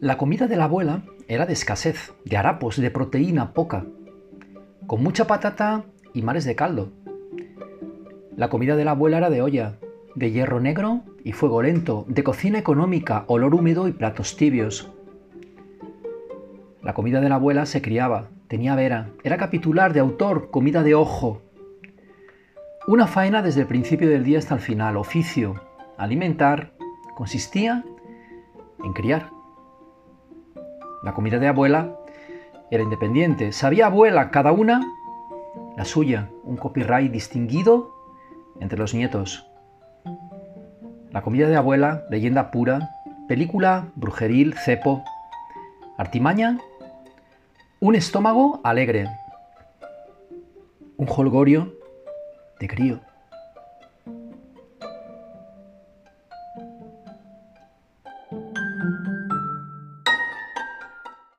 La comida de la abuela era de escasez, de harapos, de proteína poca, con mucha patata y mares de caldo. La comida de la abuela era de olla, de hierro negro y fuego lento, de cocina económica, olor húmedo y platos tibios. La comida de la abuela se criaba, tenía vera, era capitular de autor, comida de ojo. Una faena desde el principio del día hasta el final, oficio, alimentar, consistía en criar. La comida de abuela era independiente, sabía abuela cada una la suya, un copyright distinguido entre los nietos. La comida de abuela, leyenda pura, película, brujeril, cepo, artimaña, un estómago alegre, un holgorio de crío.